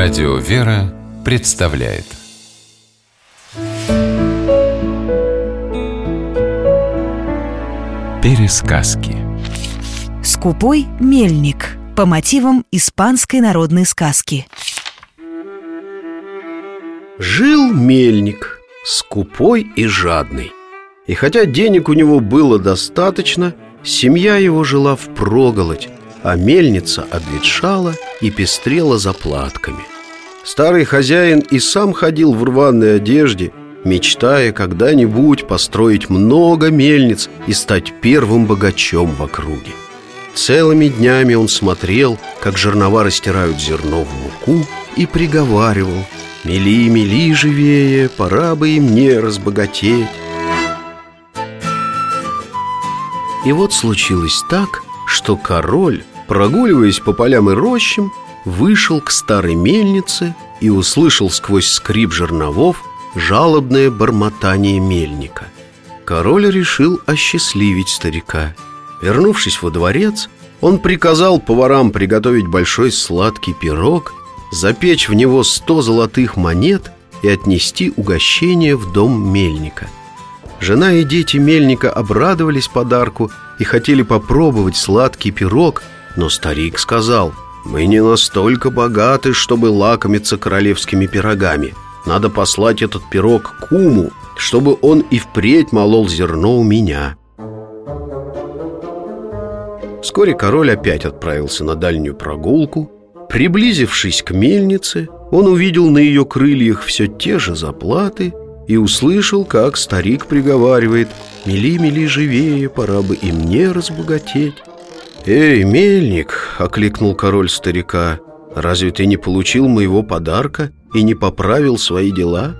Радио «Вера» представляет. Пересказки. Скупой мельник по мотивам испанской народной сказки. Жил мельник, скупой и жадный. И хотя денег у него было достаточно, семья его жила в проголодь, а мельница обветшала и пестрела заплатками. Старый хозяин и сам ходил в рваной одежде, мечтая когда-нибудь построить много мельниц и стать первым богачом в округе. Целыми днями он смотрел, как жернова растирают зерно в муку, и приговаривал «Мели, мели живее, пора бы и мне разбогатеть». И вот случилось так, что король, прогуливаясь по полям и рощам, вышел к старой мельнице и услышал сквозь скрип жерновов жалобное бормотание мельника. Король решил осчастливить старика. Вернувшись во дворец, он приказал поварам приготовить большой сладкий пирог, запечь в него сто золотых монет и отнести угощение в дом мельника – Жена и дети мельника обрадовались подарку и хотели попробовать сладкий пирог, но старик сказал, «Мы не настолько богаты, чтобы лакомиться королевскими пирогами. Надо послать этот пирог куму, чтобы он и впредь молол зерно у меня». Вскоре король опять отправился на дальнюю прогулку. Приблизившись к мельнице, он увидел на ее крыльях все те же заплаты – и услышал, как старик приговаривает «Мели, мели живее, пора бы и мне разбогатеть». «Эй, мельник!» — окликнул король старика. «Разве ты не получил моего подарка и не поправил свои дела?»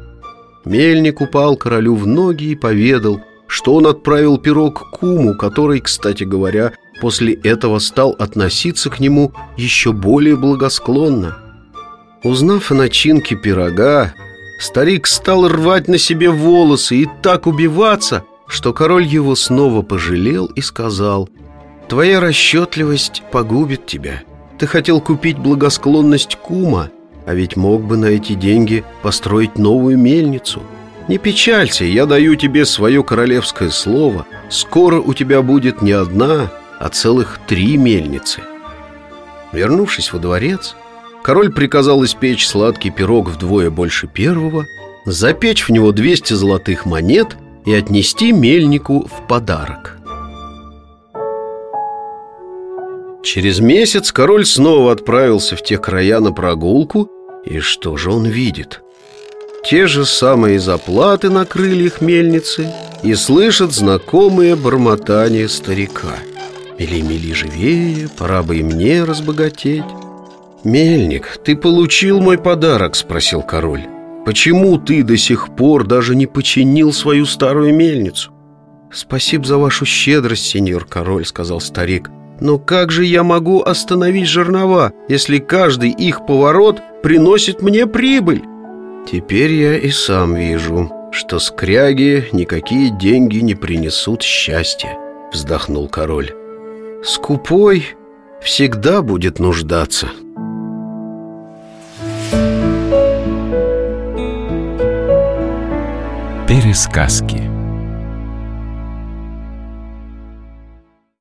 Мельник упал королю в ноги и поведал, что он отправил пирог куму, который, кстати говоря, после этого стал относиться к нему еще более благосклонно. Узнав о начинке пирога, Старик стал рвать на себе волосы и так убиваться, что король его снова пожалел и сказал «Твоя расчетливость погубит тебя. Ты хотел купить благосклонность кума, а ведь мог бы на эти деньги построить новую мельницу. Не печалься, я даю тебе свое королевское слово. Скоро у тебя будет не одна, а целых три мельницы». Вернувшись во дворец, Король приказал испечь сладкий пирог вдвое больше первого, запечь в него 200 золотых монет и отнести мельнику в подарок. Через месяц король снова отправился в те края на прогулку, и что же он видит? Те же самые заплаты на крыльях мельницы и слышит знакомые бормотания старика. «Мели-мели живее, пора бы и мне разбогатеть». «Мельник, ты получил мой подарок?» – спросил король. «Почему ты до сих пор даже не починил свою старую мельницу?» «Спасибо за вашу щедрость, сеньор король», – сказал старик. «Но как же я могу остановить жернова, если каждый их поворот приносит мне прибыль?» «Теперь я и сам вижу, что скряги никакие деньги не принесут счастья», – вздохнул король. «Скупой всегда будет нуждаться». Пересказки